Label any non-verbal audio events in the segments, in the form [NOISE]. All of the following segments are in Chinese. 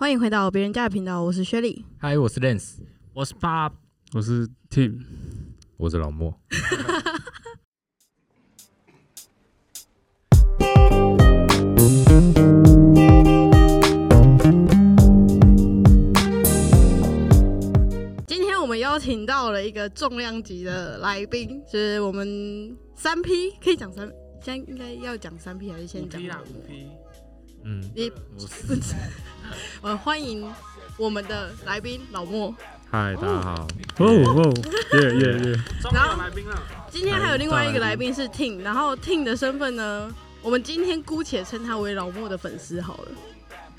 欢迎回到别人家的频道，我是薛丽。嗨，我是 Lens，我是 Bob，我是 Tim，我是老莫。今天我们邀请到了一个重量级的来宾，就是我们三 P，可以讲三，现在应该要讲三 P 还是先讲？啦，五 P，嗯，你 [LAUGHS] [LAUGHS] 呃，欢迎我们的来宾老莫。嗨，大家好。哦哦，耶耶耶，然后来宾了，今天还有另外一个来宾是 Ting，然后 Ting 的身份呢，我们今天姑且称他为老莫的粉丝好了，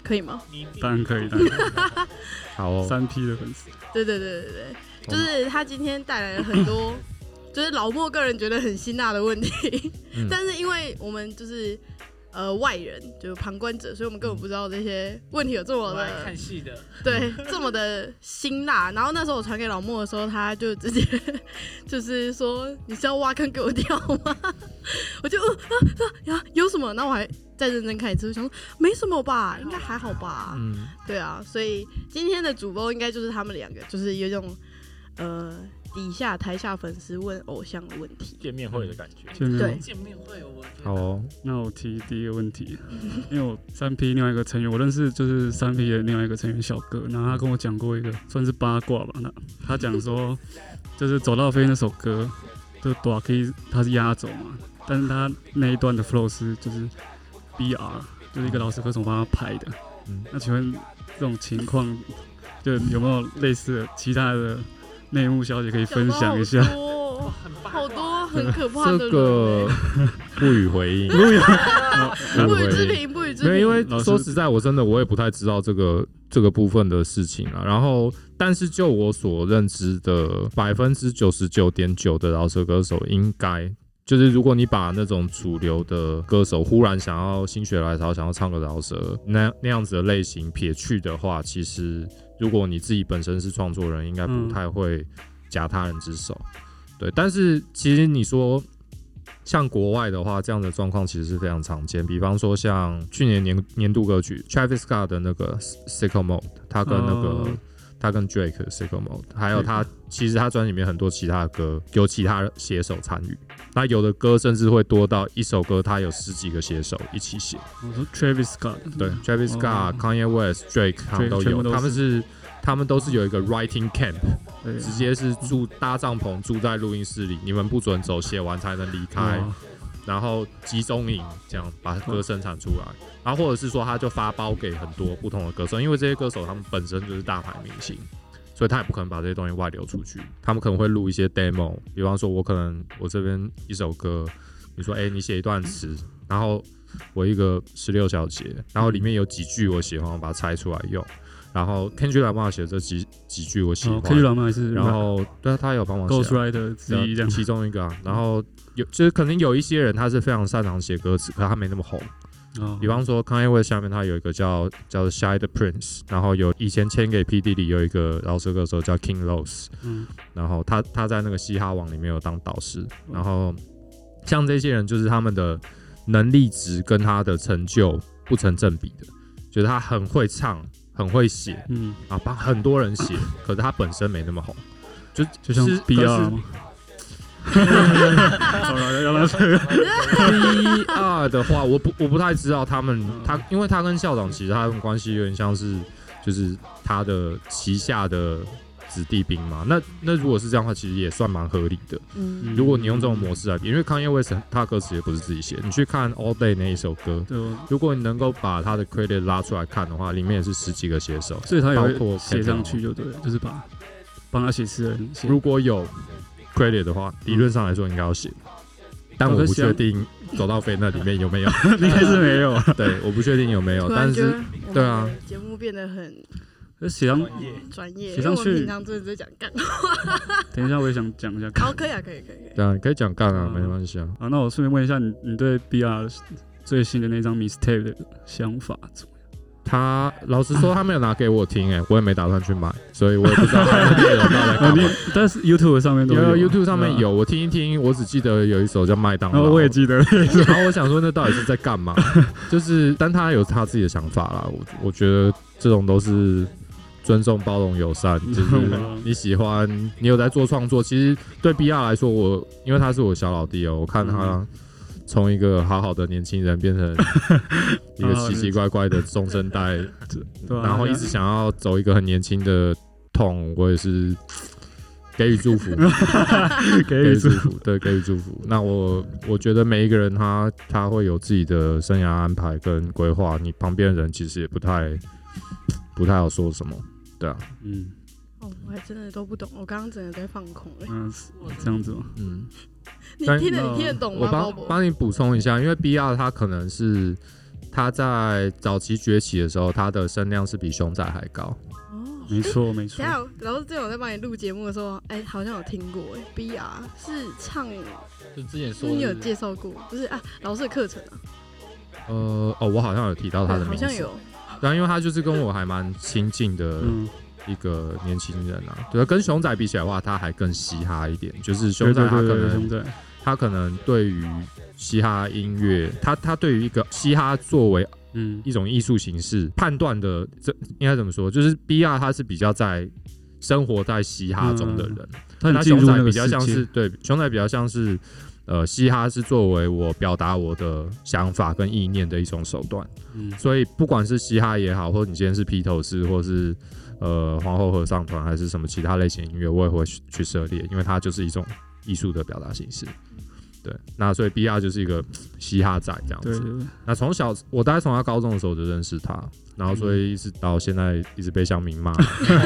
可以吗？你当然可以，当然 [LAUGHS] 好哦，三 P 的粉丝，对对对对对，就是他今天带来了很多，[LAUGHS] 就是老莫个人觉得很辛辣的问题，嗯。但是因为我们就是呃外人，就是旁观者，所以我们根本不知道这些问题有这么的看戏的，对这么的辛辣。然后那时候我传给老莫的时候，他就直接 [LAUGHS] 就是说你是要挖坑给我跳吗？[LAUGHS] 我就呃啊啊有什么？然后我还再认真看一次，我想说没什么吧，应该还好吧。嗯，对啊，所以今天的主播应该就是他们两个，就是有一种呃底下台下粉丝问偶像的问题。见面会的感觉，见面对见面会我觉得好哦。那我提第一个问题，因为我三 P 另外一个成员，我认识就是三 P 的另外一个成员小哥，然后他跟我讲过一个算是八卦吧，那他讲说 [LAUGHS] 就是《走到飞》那首歌，就短 K 他是压轴嘛，但是他那一段的 flow 是就是 BR，就是一个老师歌手帮他拍的。嗯那请问这种情况，就有没有类似的其他的内幕消息可以分享一下？好多很可怕的这人个欸不予回应，不予回应。置评，不予置没有，评。因为说实在，我真的我也不太知道这个这个部分的事情啊。然后，但是就我所认知的，百分之九十九点九的饶舌歌手，应该就是如果你把那种主流的歌手忽然想要心血来潮想要唱个饶舌那那样子的类型撇去的话，其实如果你自己本身是创作人，应该不嗯太会夹他人之手。对，但是其实你说像国外的话，这样的状况其实是非常常见。比方说像去年年年度歌曲 Travis Scott 的那个 Sicko Mode，他跟那个、哦他跟 Drake 的 Sicko Mode，还有他其实他专辑里面很多其他的歌有其他写手参与，那有的歌甚至会多到一首歌他有十几个写手一起写。我说 Travis Scott，对，Travis Scott、哦。Kanye West、Drake 他们都有，都他们是他们都是有一个 writing camp，对，直接是住搭帐篷住在录音室里，你们不准走，写完才能离开。哦然后集中营这样把歌生产出来，然后或者是说他就发包给很多不同的歌手，因为这些歌手他们本身就是大牌明星，所以他也不可能把这些东西外流出去，他们可能会录一些 demo，比方说我可能我这边一首歌，你说哎、你写一段词，然后我一个十六小节，然后里面有几句我喜欢，我把它拆出来用，然后 Kendrick Lamar 写这几几句我喜哦欢，，K 然后对啊，他有帮忙写啊 Ghost Rider 之一这样，其中一个啊。然后有就是可能有一些人他是非常擅长写歌词，可他没那么红。哦比方说 Kanye West 下面他有一个叫叫 Shy the Prince，然后有以前签给 P D 里有一个饶舌歌手叫 King Los，嗯，然后他他在那个嘻哈网里面有当导师。然后像这些人就是他们的能力值跟他的成就不成正比的，就是他很会唱，很会写嗯，啊，帮很多人写，[COUGHS] 可是他本身没那么红。就就像是 BR 吗？[LAUGHS] 好了，要不然这个 B 二的话，我不我不太知道他们他，因为他跟校长其实他们关系有点像是，就是他的旗下的子弟兵嘛。那那如果是这样的话，其实也算蛮合理的。嗯，如果你用这种模式来比，因为 Kanye West 他的歌词也不是自己写，你去看 All Day 那一首歌，对，如果你能够把他的 credit 拉出来看的话，里面也是十几个写手。所以他也包括写上去就对了，就是把帮他写诗的人写。如果有 credit 的话，理论上来说应该要写，但我不确定走到飞那里面有没有。[LAUGHS] 应该是没有啊，[LAUGHS] 对，我不确定有没有，但是对啊节目变得很写上。专业，专业，写上去平常真的在讲干话。[LAUGHS] 等一下，我也想讲一下。好，可以啊，可以，可以，可以。对啊，你可以讲干啊，嗯没关系啊。啊，那我顺便问一下你，你对 BR 最新的那张 Mistake 的想法怎么样？他老实说，他没有拿给我听，哎，我也没打算去买，所以我也不知道他的内容到底在啊干嘛。[LAUGHS] 但是 YouTube 上面都有有 YouTube 上面有，我听一听，我只记得有一首叫《麦当劳我也记得，[LAUGHS] 然后我想说，那到底是在干嘛？就是，但他有他自己的想法啦。我我觉得这种都是尊重、包容、友善。[LAUGHS] 就是你喜欢，你有在做创作。其实对 B R 来说，我因为他是我小老弟哦、我看他从一个好好的年轻人变成 [LAUGHS] 一个奇奇怪怪的中生代，[LAUGHS] 然后一直想要走一个很年轻的痛，我也是给予祝福。给予祝福，对，给予祝福。那我我觉得每一个人他他会有自己的生涯安排跟规划，你旁边的人其实也不太不太好说什么，对啊，嗯。哦，我还真的都不懂，我刚刚真的在放空哎、嗯是这样子吗？嗯，你听得你听得懂吗？我帮帮你补充一下，因为 B R 他可能是他在早期崛起的时候，他的声量是比熊仔还高，哦，没错没错。等一，下，老师之前我在帮你录节目的时候，哎、好像有听过哎、b R 是唱，就之前是你有介绍过，不是啊？老师的课程啊，呃，哦，我好像有提到他的名字，好像有，对啊，因为他就是跟我还蛮亲近的嗯，一个年轻人啊，对啊，跟熊仔比起来的话，他还更嘻哈一点，就是熊仔他可能他可能对于嘻哈音乐，他他对于一个嘻哈作为嗯。一种艺术形式判断的，这应该怎么说？就是 B R 他是比较在生活在嘻哈中的人，他熊仔比较像是，对熊仔比较像是呃嘻哈是作为我表达我的想法跟意念的一种手段，嗯所以不管是嘻哈也好，或者你今天是披头士，或是呃皇后合唱团，还是什么其他类型音乐，我也会去去涉猎，因为它就是一种艺术的表达形式。对，那所以 B R 就是一个嘻哈仔这样子。那从小我大概从他高中的时候就认识他，然后所以一直到现在一直被乡民骂，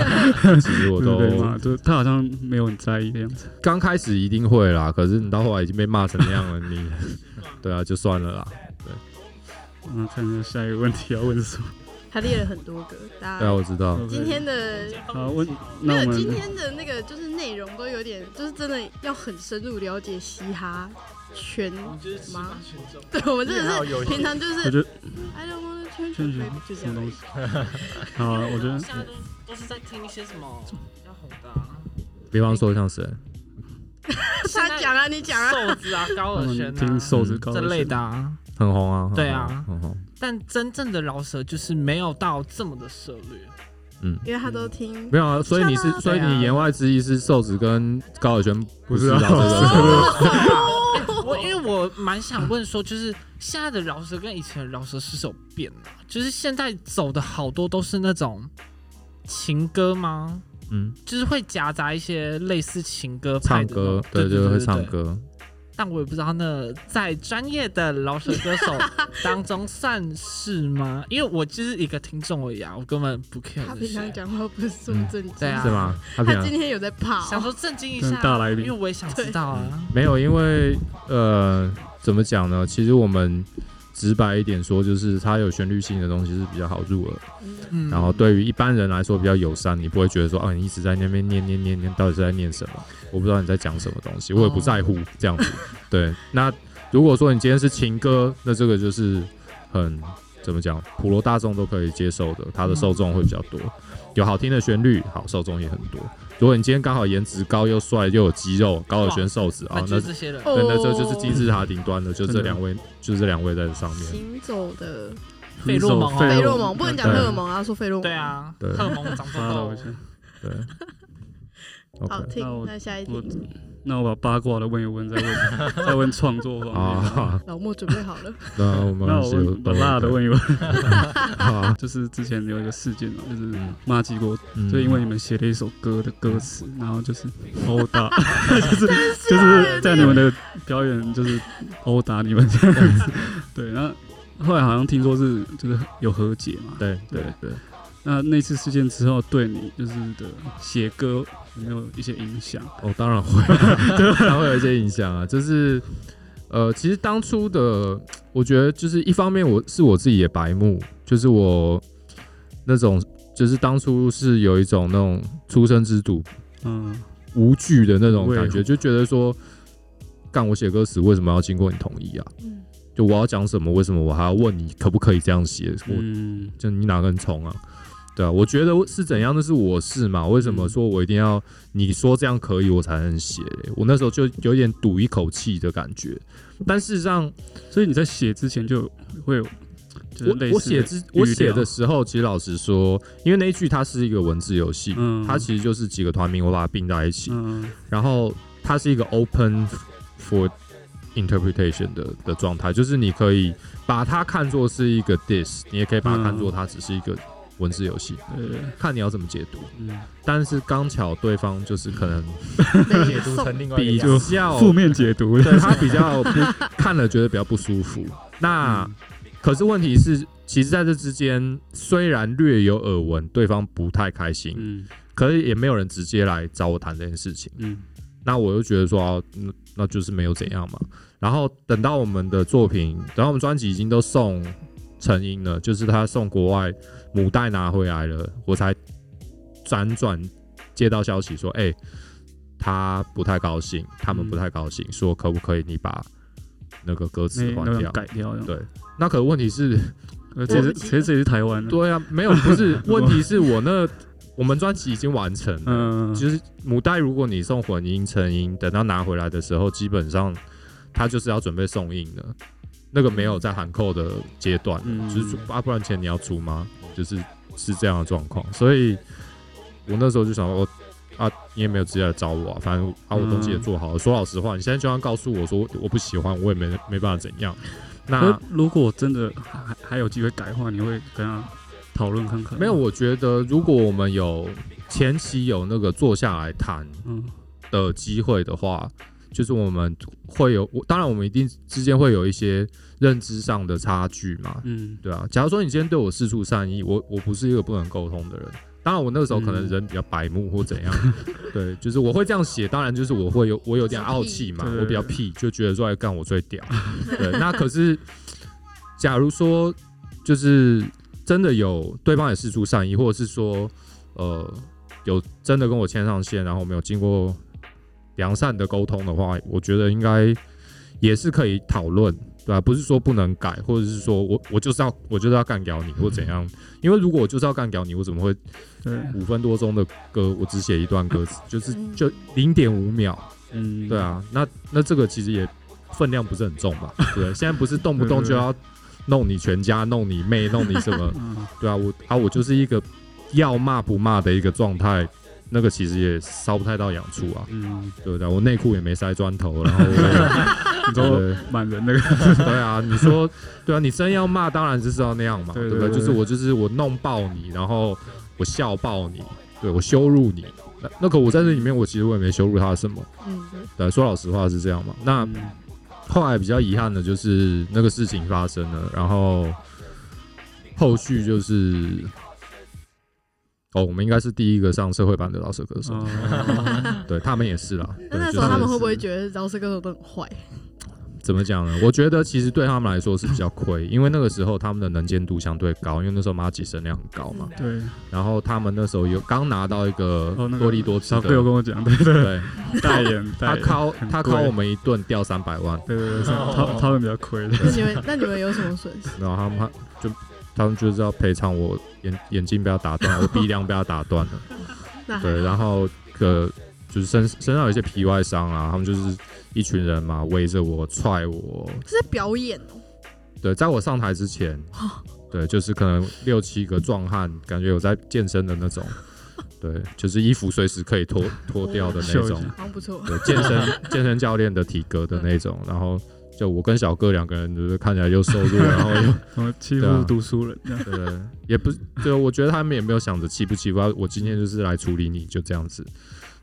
[LAUGHS] 其实我都对他好像没有很在意的样子，刚开始一定会啦，可是你到后来已经被骂成那样了，你 [LAUGHS] 对啊就算了啦。对，那，看一下下一个问题要问什么？他列了很多个，大家对我知道。今天的好我，没我们今天的那个就是内容都有点，就是真的要很深入了解嘻哈圈。你就是嘻哈群众，对，我们真的是平常就是我觉得 I don't wanna change 确 your 实 baby，就这样什么东。西，[LAUGHS] 好啊，我觉得现在都都是在听一些什么要红的啊，比方说像谁？他讲啊，你讲啊。瘦子啊、高他尔宣啊瘦子高这类的啊。很红啊，很红对啊很红。但真正的饶舌就是没有到这么的涉略。嗯，因为他都听没有啊，所以你是，所以你言外之意是瘦子跟高尔宣不是饶舌 [LAUGHS] 我因为我蛮想问说，就是现在的饶舌跟以前的饶舌是有变的？就是现在走的好多都是那种情歌吗？嗯，就是会夹杂一些类似情歌派唱歌，对对，就是会唱。歌。但我也不知道那在专业的饶舌歌手 [LAUGHS] 当中算是吗？因为我就是一个听众而已啊，我根本不 care 他平。常讲话不是这么正经，对啊是吗？他今天有在怕，想说震惊一下，大来宾因为我也想知道啊。没有，因为呃，怎么讲呢？其实我们直白一点说，就是它有旋律性的东西是比较好入耳，嗯然后对于一般人来说比较友善，你不会觉得说啊，你一直在那边念念念念，到底是在念什么？我不知道你在讲什么东西，我也不在乎这样子。对，那如果说你今天是情歌，那这个就是很怎么讲，普罗大众都可以接受的，它的受众会比较多，有好听的旋律，好受众也很多。如果你今天刚好颜值高又帅又有肌肉，高尔宣瘦子啊那，就这些人。那这就是金字塔顶端的，就这两位，就这两位在上面。行走的费洛蒙哦费洛蒙，不能讲对荷尔蒙啊，说费洛蒙。对，啊，对荷尔蒙长痘痘。[LAUGHS] 对好听。那下一我题，那我把八卦的问一问，再问再问创作方面。啊，老莫准备好了。那我们那我问把辣的问一问，啊，[LAUGHS] 就是之前有一个事件嘛，就是嗯骂鸡过，嗯就因为你们写了一首歌的歌词，然后就是殴打，[LAUGHS] 就是就是在你们的表演就是殴打你们这样子。对，然后后来好像听说是就是有和解嘛。对对对，那那次事件之后，对你就是的写歌有没有一些影响？哦，当然会，[LAUGHS] 当然会有一些影响啊。就是呃，其实当初的，我觉得就是一方面我是我自己也白目，就是我那种就是当初是有一种那种出生之犊嗯，无惧的那种感觉，就觉得说，干我写歌词为什么要经过你同意啊？嗯，就我要讲什么，为什么我还要问你可不可以这样写？我嗯，就你哪根葱啊？对啊，我觉得是怎样，那是我是嘛。为什么说我一定要你说这样可以，我才能写？我那时候就有点赌一口气的感觉。但事实上，所以你在写之前就会有，就是我我写之我写的时时候，其实老实说，因为那一句它是一个文字游戏，嗯它其实就是几个团名，我把它并在一起，嗯然后它是一个 open for interpretation 的的状态，就是你可以把它看作是一个 dis，你也可以把它看作它只是一个文字游戏，对对，看你要怎么解读。嗯，但是刚巧对方就是可能被解读成另外一比个样子。较负面解读，对 [LAUGHS] 他比较不看了觉得比较不舒服。那、可是问题是，其实在这之间虽然略有耳闻，对方不太开心，嗯可是也没有人直接来找我谈这件事情。嗯那我就觉得说，哦那那就是没有怎样嘛。然后等到我们的作品，等到我们专辑已经都送成音了，就是他送国外母带拿回来了，我才辗转接到消息说，哎、他不太高兴，他们嗯不太高兴，说可不可以你把那个歌词换掉？种？改掉，对。那可问题是，呃，其实其实这也是台湾的，对啊，没有不是 [LAUGHS] 问题是我那我们专辑已经完成了，嗯，就是母带，如果你送混音成音，等到拿回来的时候，基本上它就是要准备送印的，那个没有在喊扣的阶段，嗯就是说啊，不然钱你要出吗？就是是这样的状况，所以我那时候就想说，啊，你也没有直接来找我、啊，反正啊，我东西也做好了。说老实话，你现在就算告诉我说我不喜欢，我也没没办法怎样。那那如果真的还还有机会改的话，你会跟他讨论看看？没有，，我觉得如果我们有前期有那个坐下来谈，嗯的机会的话，就是我们会有，我当然我们一定之间会有一些认知上的差距嘛，嗯对啊。假如说你今天对我四处善意，我我不是一个不能沟通的人，当然我那个时候可能嗯人比较白目或怎样，[LAUGHS] 对，就是我会这样写，当然就是我会有我有点傲气嘛，我比较屁，就觉得说来干我最屌，对。那可是假如说就是真的有对方也事出善意，或者是说呃有真的跟我牵上线，然后我们有经过良善的沟通的话，我觉得应该也是可以讨论，对吧、不是说不能改，或者是说我我就是要我就是要干掉你或怎样，因为如果我就是要干掉你，我怎么会对，五分多钟的歌我只写一段歌词，就是嗯。就零点五秒，嗯。对，啊，那那这个其实也分量不是很重吧，[LAUGHS] 对？现在不是动不动就要弄你全家，弄你妹，弄你什么，嗯。对啊，我啊我就是一个要骂不骂的一个状态。那个其实也烧不太到痒处啊，嗯，对不对？我内裤也没塞砖头，然后你说 [LAUGHS] 满人那个，[LAUGHS] 对啊，你说对啊，你真要骂，当然就是要那样嘛，对不对？就是我就是我弄爆你，然后我笑爆你，对我羞辱你。那那个我在这里面，我其实我也没羞辱他什么，嗯，对，说老实话是这样嘛。那嗯后来比较遗憾的就是那个事情发生了，然后后续就是。哦，我们应该是第一个上社会版的饶舌歌手，哦对他们也是啦。对那那时候他们会不会觉得饶舌歌手都很坏？怎么讲呢？我觉得其实对他们来说是比较亏，因为那个时候他们的能见度相对高，因为那时候马吉声量很高嘛。对，然后他们那时候有刚拿到一个多利多兹的，小哥有跟我讲，对对，对，代言，代他言靠他靠我们一顿掉三百万，对对对，他他们比较亏的，那你们那你们有什么损失？然后他们就他们就是要赔偿我眼眼睛被他打断，[LAUGHS] 我鼻梁被他打断了，对，然后呃就是身身上有一些皮外伤啊，他们就是一群人嘛，围着我踹我，是在表演哦。对，在我上台之前，对，就是可能六七个壮汉，感觉有在健身的那种，[LAUGHS] 对，就是衣服随时可以脱脱掉的那种。好像不错。对，健身健身教练的体格的那种，然后就我跟小哥两个人，就是看起来又瘦弱，[LAUGHS] 然后又欺负读书人对对，也不是，对，我觉得他们也没有想着欺不欺负，我今天就是来处理你，就这样子。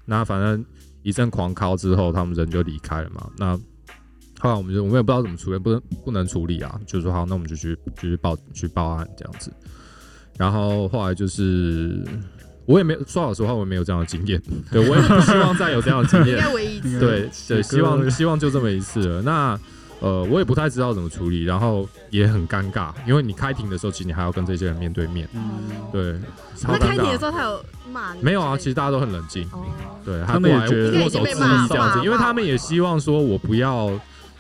那反正一阵狂敲之后，他们人就离开了嘛。那后来我们就我们也不知道怎么处理，不能不能处理啊，就说好，那我们就去就去报去报案这样子。然后后来就是我也没说老实话，我也没有这样的经验，对我也不希望再有这样的经应验。[LAUGHS] 该唯一一次。对对，希望希望就这么一次了。那呃，我也不太知道怎么处理，然后也很尴尬，因为你开庭的时候，其实你还要跟这些人面对面，嗯，对，超那尴尬。开庭的时候他有骂你？没有啊，其实大家都很冷静，哦，对，他们也觉得握手致意这样子，因为他们也希望说我不要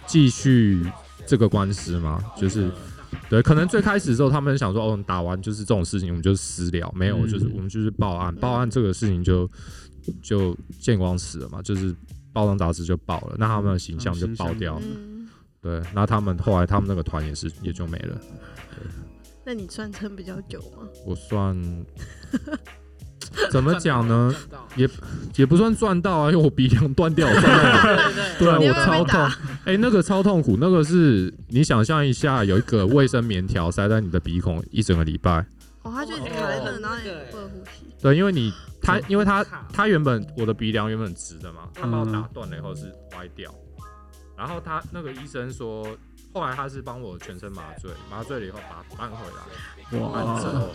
继续这个官司嘛？就是对，可能最开始的时候他们想说，哦，打完就是这种事情，我们就私了，没有，嗯就是我们就是报案，报案这个事情就就见光死了嘛，就是报章杂志就报了，那他们的形象就爆掉了。嗯，对，那他们后来他们那个团也是也就没了。那你算撑比较久吗？我算 [LAUGHS] 怎么讲呢？也也不算赚到啊，因为我鼻梁断掉，[LAUGHS] 对啊，我超痛，[LAUGHS] 哎、那个超痛苦，那个是你想象一下，有一个卫生棉条塞在你的鼻孔一整个礼拜。哦，他就一直卡在那，哦然后你那个不能呼吸。对，因为你它嗯因为它卡它原本我的鼻梁原本直的嘛，他把我嗯打断了以后是歪掉，然后他那个医生说，后来他是帮我全身麻醉，麻醉了以后把它搬回来，搬正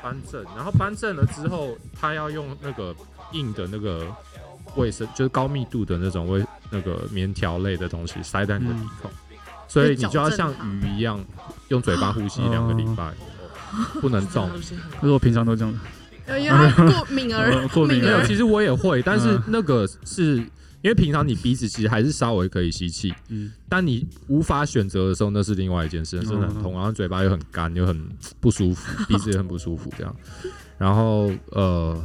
搬正，然后搬正了之后，他要用那个硬的那个卫生，就是高密度的那种卫那个棉条类的东西塞在你的鼻孔，所以你就要像鱼一样用嘴巴呼吸两个礼拜，不能动。可是我平常都这样，呃因为他过敏儿 [LAUGHS] 敏没有，儿其实我也会，但是嗯。那个是因为平常你鼻子其实还是稍微可以吸气，嗯，但你无法选择的时候，那是另外一件事，真的很痛，然后嘴巴又很干，又很不舒服，[LAUGHS] 鼻子也很不舒服，这样。然后呃，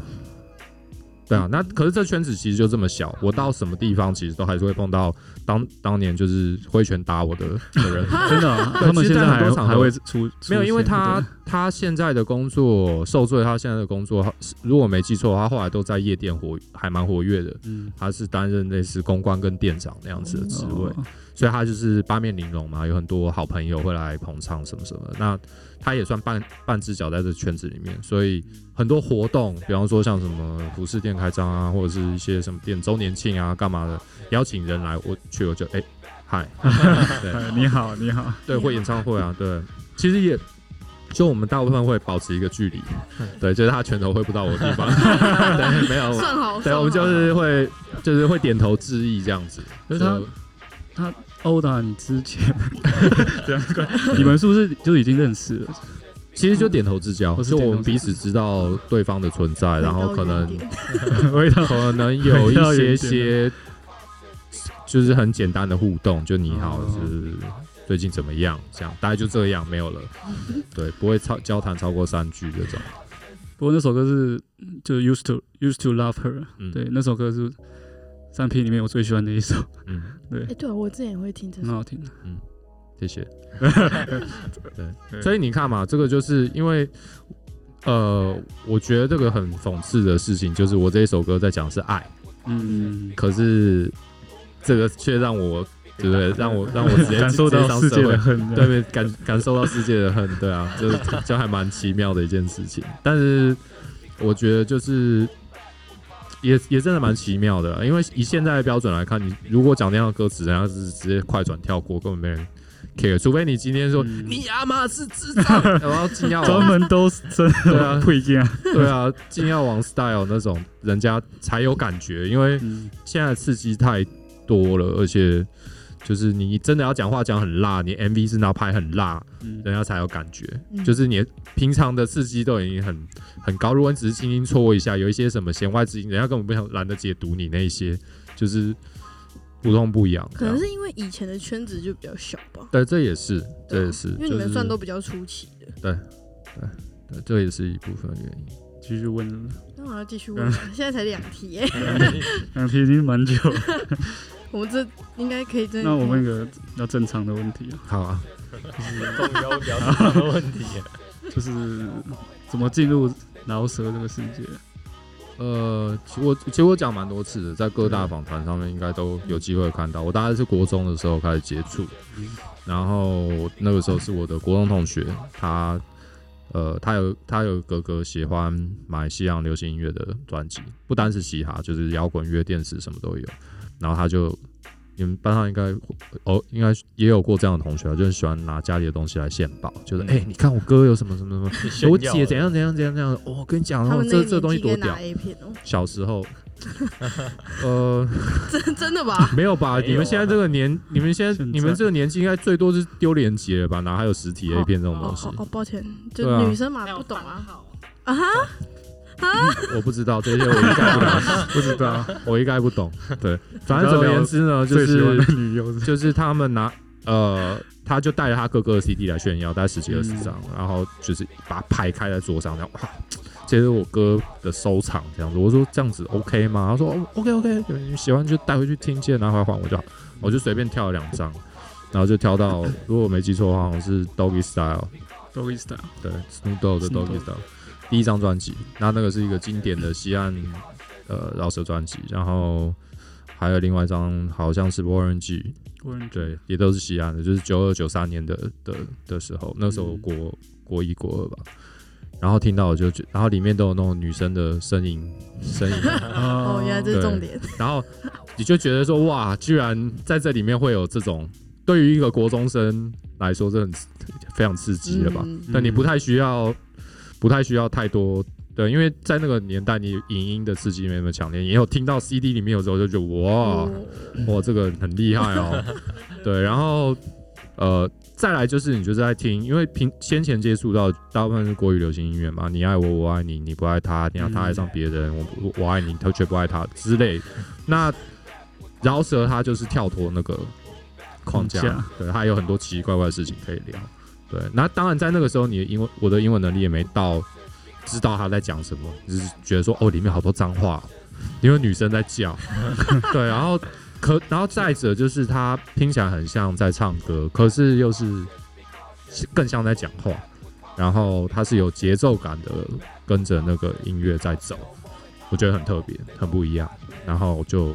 对啊，那可是这圈子其实就这么小，我到什么地方其实都还是会碰到当当年就是挥拳打我的 [LAUGHS] 的人。真的他们现在还还会出没有，因为他他现在的工作受罪，他现在的工作，他如果没记错，他后来都在夜店活，还蛮活跃的。嗯他是担任类似公关跟店长那样子的职位，哦所以他就是八面玲珑嘛，有很多好朋友会来捧场什么什么的。那他也算半半只脚在这圈子里面，所以很多活动，比方说像什么服饰店开张啊，或者是一些什么店周年庆啊，干嘛的，邀请人来，我去我就哎嗨，[LAUGHS] 对。哎 [LAUGHS] 你好，你好，对，会演唱会啊，对，其实也。就我们大部分会保持一个距离，[LAUGHS] 对，就是他拳头挥不到我的地方，对，没有，算好，对，我们就是会，就是会点头致意这样子。就是他他殴打你之前，[LAUGHS] 你们是不是就已经认识了？其实就点头之交，就我们彼此知道对方的存在，然后可能 [LAUGHS] [LAUGHS] 可能有一些些，就是很简单的互动，就你好，就是最近怎么样？这样大概就这样，没有了。对，不会超交谈超过三句这种。不过那首歌是就是 used to used to love her，嗯，对，那首歌是三 P 里面我最喜欢的一首，嗯，[LAUGHS] 对。哎，对啊，我之前也会听这首，很好听。嗯谢谢。[LAUGHS] 对，所以你看嘛，这个就是因为，呃，我觉得这个很讽刺的事情，就是我这一首歌在讲是爱，嗯，可是这个却让我，对不对？[LAUGHS] 让我让我直接感受到世界的恨，对对，感感受到世界的恨，对啊，就是就还蛮奇妙的一件事情。但是我觉得就是也也真的蛮奇妙的，因为以现在的标准来看，你如果讲那样的歌词，人家是直接快转跳过，根本没人 care，除非你今天说、嗯。你阿妈是智障，然后金耀专门都是真对啊。的不一样。对啊，金耀王 style 那种，人家才有感觉，因为嗯，现在刺激太多了，而且。就是你真的要讲话讲很辣，你 MV 是要拍很辣，嗯人家才有感觉。嗯就是你平常的刺激都已经很很高，如果你只是轻轻戳一下，有一些什么弦外之音，人家根本不想懒得解读你那一些，就是不痛不痒。可能是因为以前的圈子就比较小吧，对，这也是，这也是，因为你们算都比较初期的。对对，对这也是一部分原因。继续问了，那我要继续问了，现在才两题耶，[LAUGHS] 两题已经蛮久。我们这应该可以真的。那我问一个比较正常的问题啊，好啊，终于要聊这样的问题。就是怎么进入饶舌这个世界？呃，其实我其实我讲蛮多次的，在各大访谈上面应该都有机会看到。我大概是国中的时候开始接触，然后那个时候是我的国中同学，他呃他有他有哥哥喜欢买西洋流行音乐的专辑，不单是嘻哈，就是摇滚乐、电子什么都有。然后他就你们班上应该哦，应该也有过这样的同学啊，就是喜欢拿家里的东西来献宝，就是哎、你看我哥有什么什么什么。我姐怎样怎样怎样怎样，哦，[LAUGHS] 我跟你讲哦，他们那个这这东西多屌小时候，[LAUGHS] 呃，真真的吧？没有吧？你们现在这个年，你们现在你们这个年纪，应该最多是丢连结了吧？哪还有实体 A 片这种东西哦？哦，抱歉，就女生嘛不懂啊啊哈，[LAUGHS] 我不知道这些，我一概不懂，[LAUGHS] 不知道，我一概不懂。对，反正总而言之呢，就是就是他们拿呃，他就带着他哥哥的 CD 来炫耀，带十几二十嗯张，然后就是把它排开在桌上，然后哇，这是我哥的收藏，这样子。我说这样子 OK 吗？他说、哦、OK OK，你喜欢就带回去听，记得拿回来还我就好。我就随便挑了两张，然后就挑到，如果我没记错的话，好像是 Doggy Style，Doggy Style，对，Snoop Dogg 的 Doggy Dogg Style 第一张专辑，那那个是一个经典的西岸呃饶舌专辑，然后还有另外一张好像是 Warren G，我对，也都是西岸的，就是九二九三年的的的时候，那时候嗯国、国一国二吧。然后听到我就觉，然后里面都有那种女生的声音，声音，[LAUGHS] 哦，原来这是重点。然后你就觉得说，哇，居然在这里面会有这种，对于一个国中生来说，这很非常刺激了吧？嗯但你不太需要，不太需要太多。对，因为在那个年代，你影音的刺激没那么强烈，也有听到 CD 里面有时候就觉得哇，哦哇，这个很厉害哦。[LAUGHS] 对，然后呃，再来就是你就是在听，因为平先前接触到大部分是国语流行音乐嘛，你爱我，我爱你，你不爱他，你要他爱上别人，我我我爱你，他却不爱他之类。那饶舌他就是跳脱那个框架，框架对，他有很多奇奇怪怪的事情可以聊。对，那当然在那个时候，你的英文我的英文能力也没到知道他在讲什么，只是觉得说哦，里面好多脏话，因为女生在叫，[LAUGHS] [LAUGHS] 对，然后可然后再者就是他听起来很像在唱歌，可是又是更像在讲话，然后它是有节奏感的，跟着那个音乐在走，我觉得很特别，很不一样。然后就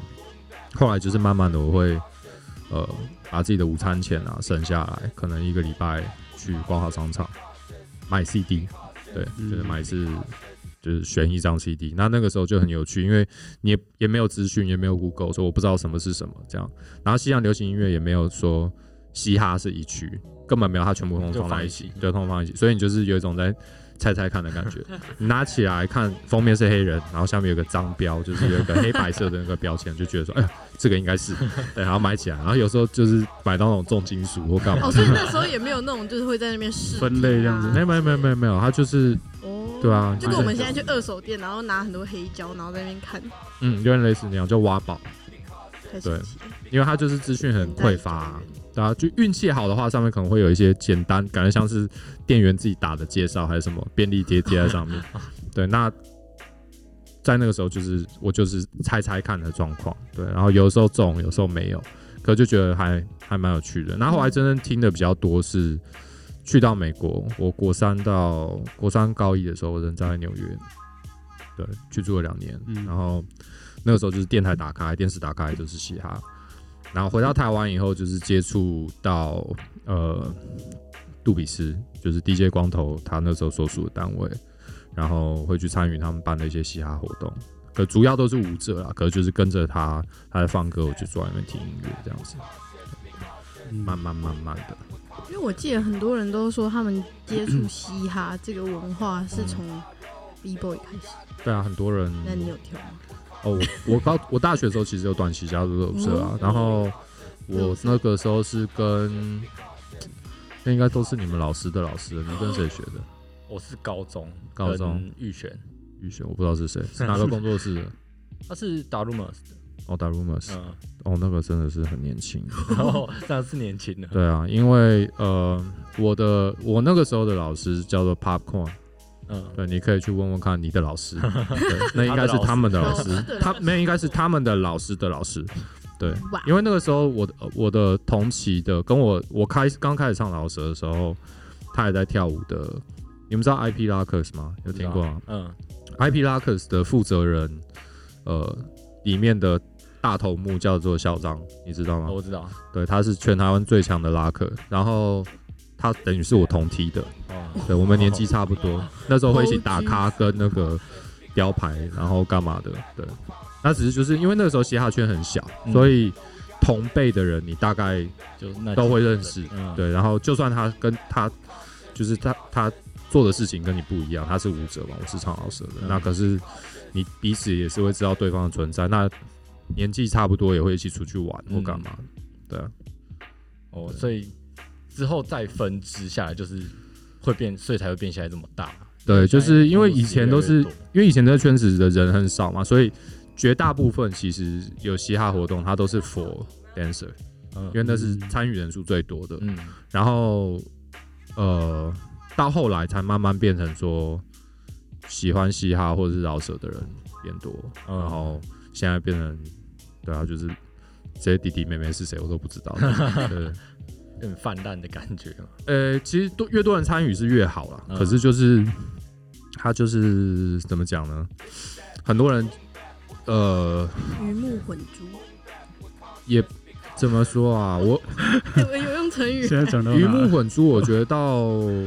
后来就是慢慢的我会呃把自己的午餐钱啊省下来，可能一个礼拜去光华商场买 CD，对，嗯就是买一次。就是选一张 CD，那那个时候就很有趣，因为你也也没有资讯，也没有 Google，所以我不知道什么是什么这样。然后西洋流行音乐也没有说嘻哈是一区，根本没有，它全部通通放在一起，对，通通放在一起，所以你就是有一种在猜猜看的感觉。[LAUGHS] 你拿起来看，封面是黑人，然后下面有个脏标，就是有一个黑白色的那个标签，就觉得说，哎呀，这个应该是 [LAUGHS] 对，然后买起来，然后有时候就是买到那种重金属或干嘛。哦，，所以那时候也没有那种就是会在那边试分类这样子。没有没有没有没有没有，它就是哦，对啊就跟我们现在去二手店，然后拿很多黑胶，然后在那边看，嗯，有点类似那样，叫挖宝，太神奇了。因为它就是资讯很匮乏、对啊，就运气好的话，上面可能会有一些简单，感觉像是店员自己打的介绍还是什么便利贴贴在上面。[LAUGHS] 对，那在那个时候就是我就是猜猜看的状况，对，然后有时候中，有时候没有，可就觉得还还蛮有趣的。然后后来真正听的比较多是去到美国，我国三到国三高一的时候，我人在纽约，对，去住了两年，嗯然后那个时候就是电台打开，电视打开就是嘻哈。然后回到台湾以后，就是接触到呃杜比斯，就是 DJ 光头他那时候所属的单位，然后会去参与他们办的一些嘻哈活动。可主要都是舞者啦，可是就是跟着他，他在放歌，我就坐在那边听音乐这样子，嗯慢慢慢慢的。因为我记得很多人都说他们接触嘻哈这个文化是从 B boy 开始，对啊，很多人那你有跳吗？哦，我我高我大学的时候其实有短期加入热舞社啊哦，然后我那个时候是跟，那应该都是你们老师的老师，你跟谁学的？我是高中，高中预选，预选我不知道是谁，是哪个工作室的？[LAUGHS] 他是打 rumors 的，哦，打 rumors，嗯，哦，那个真的是很年轻。[LAUGHS] 然后这样是年轻的，对啊，因为呃，我的我那个时候的老师叫做 Popcorn，嗯，对，你可以去问问看你的老师，[LAUGHS] 对，那应该是他们的老师他那应该是他们的老师的老师，对，因为那个时候我的我的同期的跟我我开刚开始唱老舌的时候，他也在跳舞的，你们知道 IP Lockers 吗？有听过吗嗯，？IP Lockers 的负责人，呃，里面的大头目叫做校长，你知道吗？哦我知道，对，他是全台湾最强的拉克，然后他等于是我同梯的，哦，对我们年纪差不多，[LAUGHS] 那时候会一起打咖跟那个雕牌，然后干嘛的，对。那只是就是因为那个时候嘻哈圈很小，嗯所以同辈的人你大概就那都会认识，嗯，对。然后就算他跟他就是他他做的事情跟你不一样，他是舞者嘛，我是唱老舌的，嗯那可是你彼此也是会知道对方的存在，那年纪差不多也会一起出去玩或干嘛的，对啊。哦，所以之后再分支下来，就是会变，所以才会变下来这么大。对，就是因为以前都是因为以前这个圈子的人很少嘛，所以绝大部分其实有嘻哈活动，它都是 for dancer，嗯因为那是参与人数最多的。嗯然后呃，到后来才慢慢变成说喜欢嘻哈或者是饶舌的人变多，嗯然后现在变成对啊，就是这些弟弟妹妹是谁我都不知道。[LAUGHS] 对，有点泛滥的感觉嘛。呃，其实多越多人参与是越好啦。嗯可是就是他就是怎么讲呢？很多人呃鱼目混珠，也怎么说啊？我 [LAUGHS] 有用成语现，在讲到鱼哪目混珠，我觉得到呃，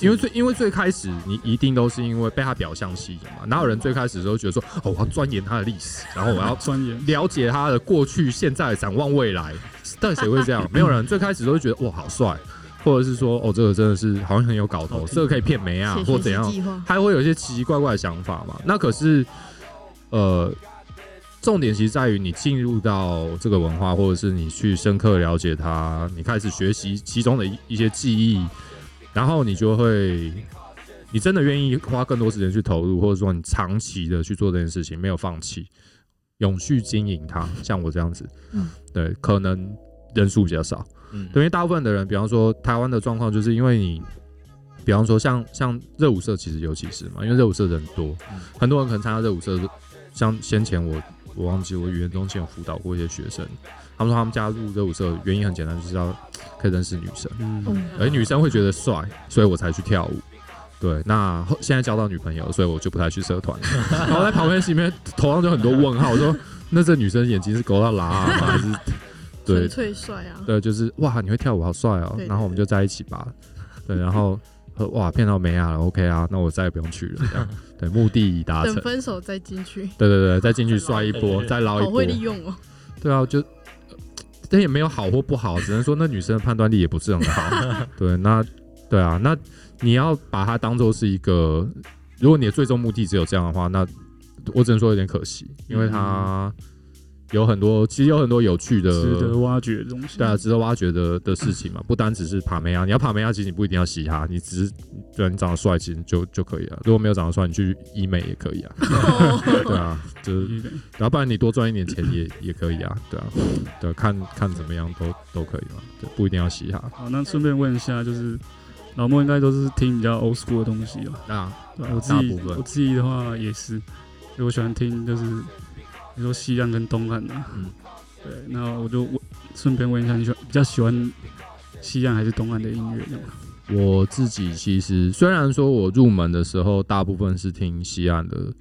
因为最因为最开始你一定都是因为被他表象吸引嘛，哪有人最开始的时候觉得说哦，我要钻研他的历史，然后我要 [LAUGHS] 钻研，了解他的过去、现在、展望未来，但谁会这样？没有人最开始都会觉得哇好帅，或者是说哦这个真的是好像很有搞头，这个可以骗媒啊，写学或怎样习，计划，还会有一些奇奇怪怪的想法嘛。那可是呃，重点其实在于你进入到这个文化，或者是你去深刻了解它，你开始学习其中的一一些记忆，然后你就会。你真的愿意花更多时间去投入，或者说你长期的去做这件事情，没有放弃，永续经营它，像我这样子，嗯。对，可能人数比较少，嗯，对，因为大部分的人，比方说台湾的状况，就是因为你，比方说像像热舞社，其实尤其是嘛，因为热舞社人多，嗯。很多人可能参加热舞社，像先前我我忘记我语言中心有辅导过一些学生，他们说他们加入热舞社原因很简单，就是要可以认识女生，嗯，嗯，而女生会觉得帅，所以我才去跳舞。对，那后现在交到女朋友，所以我就不太去社团。[LAUGHS] 然后在旁边心里面头上就很多问号，我说那这女生眼睛是勾到拉吗？还是对纯粹帅啊，对，就是哇，你会跳舞，好帅哦然后我们就在一起吧。对，然后呃 [LAUGHS] 哇，骗到没啊了，OK 啊，那我再也不用去了。这样对，目的已达成等。分手再进去，对对对，再进去摔一波，再捞一波好会。利用哦，对啊，就但也没有好或不好，只能说那女生的判断力也不是很好。[LAUGHS] 对，那对啊，那你要把它当做是一个，如果你的最终目的只有这样的话，那我只能说有点可惜，因为它有很多，其实有很多有趣的，值得挖掘的东西。对啊，值得挖掘的的事情嘛，不单只是帕梅亚，你要帕梅亚，其实你不一定要嘻哈，你只是对啊，你长得帅，其实就就可以了。如果没有长得帅，你去医美也可以啊，[LAUGHS] 对啊，就是，对然后不然你多赚一点钱也也可以啊，对啊，对啊，看看怎么样都都可以嘛，对，不一定要嘻哈。好，那顺便问一下，就是老莫应该都是听比较 old school 的东西吧？那？我自己我自己的话也是，因为我喜欢听就是比如说西岸跟东岸啊。嗯对，那我就问顺便问一下，你喜欢比较喜欢西岸还是东岸的音乐？我自己其实虽然说我入门的时候大部分是听西岸的，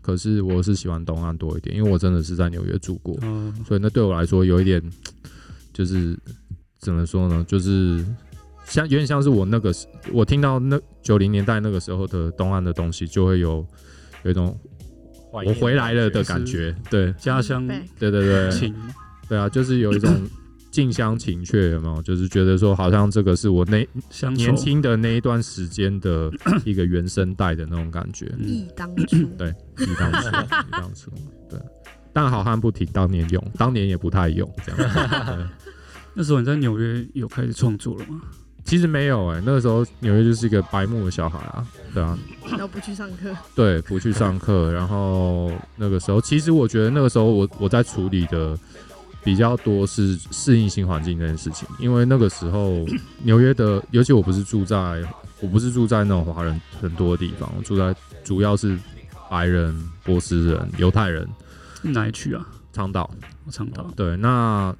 可是我是喜欢东岸多一点，因为我真的是在纽约住过。哦，所以那对我来说有一点，就是怎么说呢，就是像有点像是我那个时我听到那九零年代那个时候的东岸的东西，就会有有一种怀我回来了的感觉。对家乡对对对情，对啊，就是有一种 [LAUGHS] 近乡情怯，有没有？就是觉得说好像这个是我那年轻的那一段时间的一个原声带的那种感觉。嗯忆当初，对，一当初，一当初，对。但好汉不提当年勇，当年也不太勇，这样。[LAUGHS] 那时候你在纽约有开始创作了吗？其实没有哎、那个时候纽约就是一个白目的小孩啊，对啊，然后不去上课，对，不去上课，然后那个时候，其实我觉得那个时候我我在处理的比较多是适应新环境这件事情，因为那个时候纽约的，尤其我不是住在我不是住在那种华人很多的地方，我住在主要是白人、波斯人、犹太人、哪一区啊？长岛，长岛对，那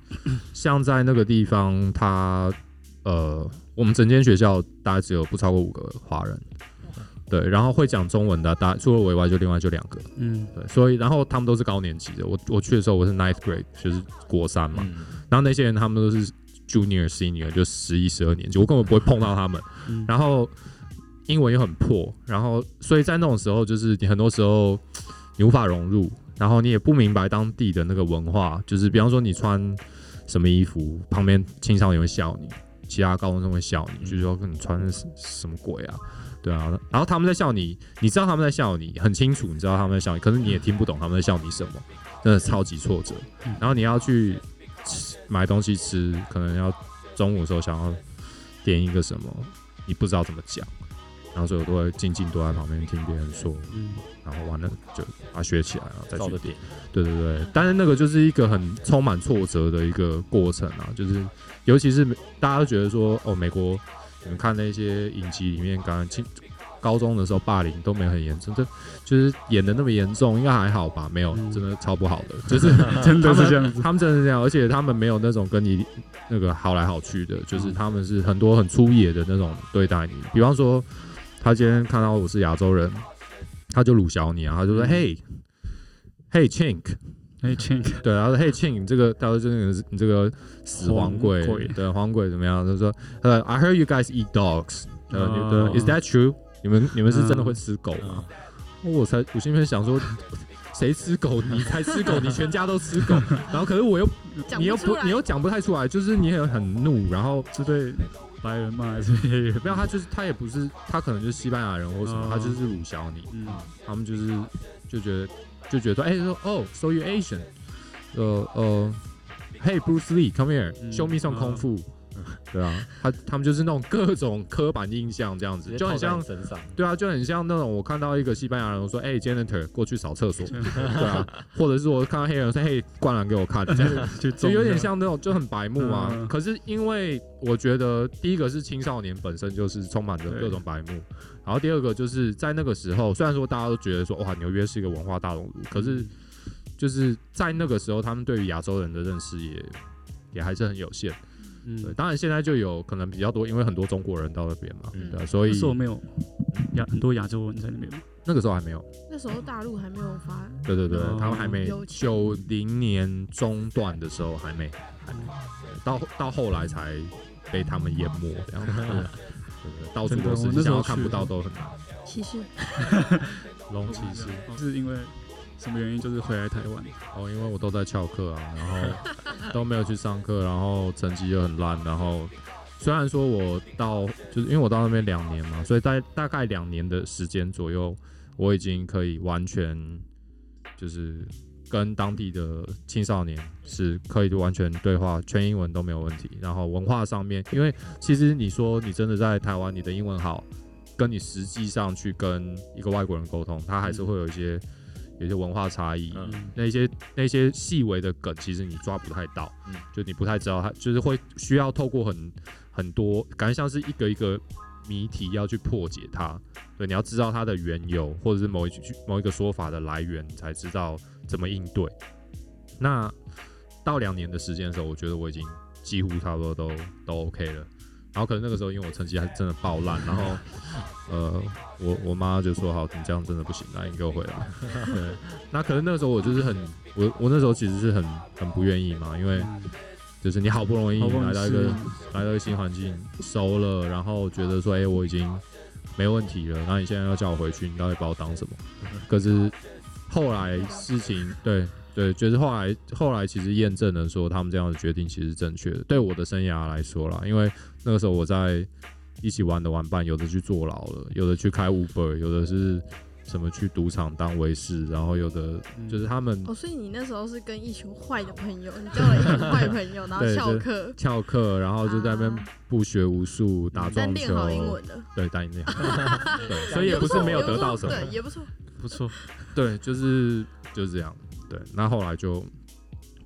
像在那个地方，他呃，我们整间学校大概只有不超过五个华人，对，然后会讲中文的，大除了我以外就另外就两个，嗯，对，所以然后他们都是高年级的，我我去的时候我是 ninth grade，就是国三嘛，嗯。然后那些人他们都是 junior senior，就十一十二年级，我根本不会碰到他们，嗯。然后英文又很破，然后所以在那种时候，就是你很多时候你无法融入，然后你也不明白当地的那个文化，就是比方说你穿什么衣服，旁边青少年会笑你，其他高中生会笑你，就是说你穿的什么鬼啊？对啊，然后他们在笑你，你知道他们在笑你，很清楚，你知道他们在笑你，可是你也听不懂他们在笑你什么，真的超级挫折。然后你要去吃买东西吃，可能要中午的时候想要点一个什么，你不知道怎么讲，然后所以我都会静静躲在旁边听别人说，嗯，然后完了就把它学起来，然后再去点，对对对，但是那个就是一个很充满挫折的一个过程啊，就是尤其是大家都觉得说，哦，美国你们看那些影集里面，刚刚青高中的时候霸凌都没有很严重，这就是演的那么严重，应该还好吧？没有，嗯真的超不好的，就是 [LAUGHS] 真的是这样子。他们真的是这样，而且他们没有那种跟你那个好来好去的，就是嗯他们是很多很粗野的那种对待你。比方说，他今天看到我是亚洲人，他就鲁小你啊，他就说：“嗯嘿，嘿，Chink。”哎，亲，[LAUGHS] 对，然后说嘿庆，你这个，他说这个你这个死黄鬼，对，黄鬼怎么样？他说，呃，I heard you guys eat dogs，呃，，Is that true？你们你们是真的嗯会吃狗吗？我才我心里面想说，谁吃狗？你才吃狗，你全家都吃狗。然后可是我又你又不你又讲不太出来，就是你也很怒，然后是对白人嘛？还是黑人？没有他就是他也不是他可能就是西班牙人或什么，哦他就是辱小你，嗯，他们就是就觉得就觉得说，哎、说哦，so you Asian，呃呃，Hey Bruce Lee，come 嗯 here，show me some 啊功夫，对啊，他他们就是那种各种刻板印象这样子，就很像。对啊，就很像那种我看到一个西班牙人，我说，哎、j a n i t o r 过去扫厕所，[LAUGHS] 对啊，或者是我看到黑人说，嘿，灌篮给我看，[LAUGHS] 这样就就有点像那种就很白目啊。嗯可是因为我觉得第一个是青少年本身就是充满着各种白目，然后第二个就是在那个时候，虽然说大家都觉得说哇纽约是一个文化大熔炉，可是就是在那个时候，他们对于亚洲人的认识也也还是很有限。对，嗯，当然现在就有可能比较多，因为很多中国人到那边嘛，嗯对啊，所以那时候没有亚很多亚洲人在那边吗？那个时候还没有。那时候大陆还没有发，对对对，哦他们还没有钱九零年中段的时候还没，还没，到到后来才被他们淹没这样子。对 [LAUGHS] 对对，到处都是，那时候去到都很难。歧视。[LAUGHS] 龙骑士是因为什么原因？就是回来台湾，哦，因为我都在翘课啊，然后都没有去上课，然后成绩又很烂，然后虽然说我到就是因为我到那边两年嘛，所以在大概两年的时间左右，我已经可以完全就是跟当地的青少年是可以完全对话，全英文都没有问题。然后文化上面，因为其实你说你真的在台湾，你的英文好，跟你实际上去跟一个外国人沟通，他还是会有一些有些文化差异。嗯那些那些细微的梗，其实你抓不太到，嗯就你不太知道它，就是会需要透过很很多，感觉像是一个一个谜题要去破解它。对，你要知道它的缘由，或者是某一句某一个说法的来源，你才知道怎么应对。那到两年的时间的时候，我觉得我已经几乎差不多都都 OK 了。然后可能那个时候，因为我成绩还真的爆烂，然后呃，我我妈就说：“好，你这样真的不行，那你给我回来。”对，那可能那个时候我就是很，我我那时候其实是很很不愿意嘛，因为嗯就是你好不容易好不容易来到一个来到一个新环境，熟了，然后觉得说，哎、我已经没问题了，然后你现在要叫我回去，你到底把我当什么？[LAUGHS] 可是后来事情，对对，就是后来后来其实验证了说，他们这样的决定其实是正确的，对我的生涯来说啦，因为那个时候我在一起玩的玩伴，有的去坐牢了，有的去开 Uber，有的是什么去赌场当卫士，然后有的就是他们哦，所以你那时候是跟一群坏的朋友，你交了一群坏朋友，[LAUGHS] 然后翘课，翘课，然后就在那边啊不学无术、打撞球练好，英文的，对，但练好，[LAUGHS] 对，所以也不是没有得到什么，对，也不错。不错，对，就是就是这样，对，那后来就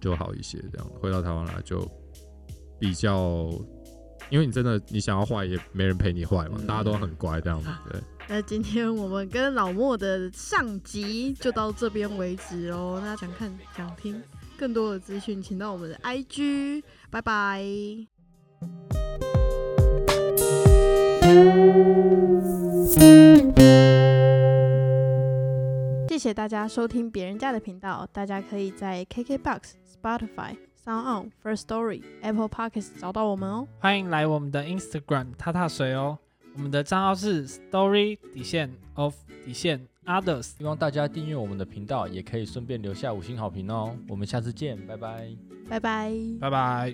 就好一些，这样回到台湾来就比较，因为你真的你想要坏也没人陪你坏嘛，嗯大家都很乖这样子，[LAUGHS] 对，那今天我们跟老莫的上集就到这边为止哦。那想看想听更多的资讯，请到我们的 IG，拜拜。谢谢大家收听别人家的频道，大家可以在 KKBox、Spotify、Sound On、First Story、Apple Podcasts 找到我们哦。欢迎来我们的 Instagram 踏踏水哦，我们的账号是 Story 底线 of 底线 Others。希望大家订阅我们的频道，也可以顺便留下五星好评哦。我们下次见，拜拜。拜拜。拜拜。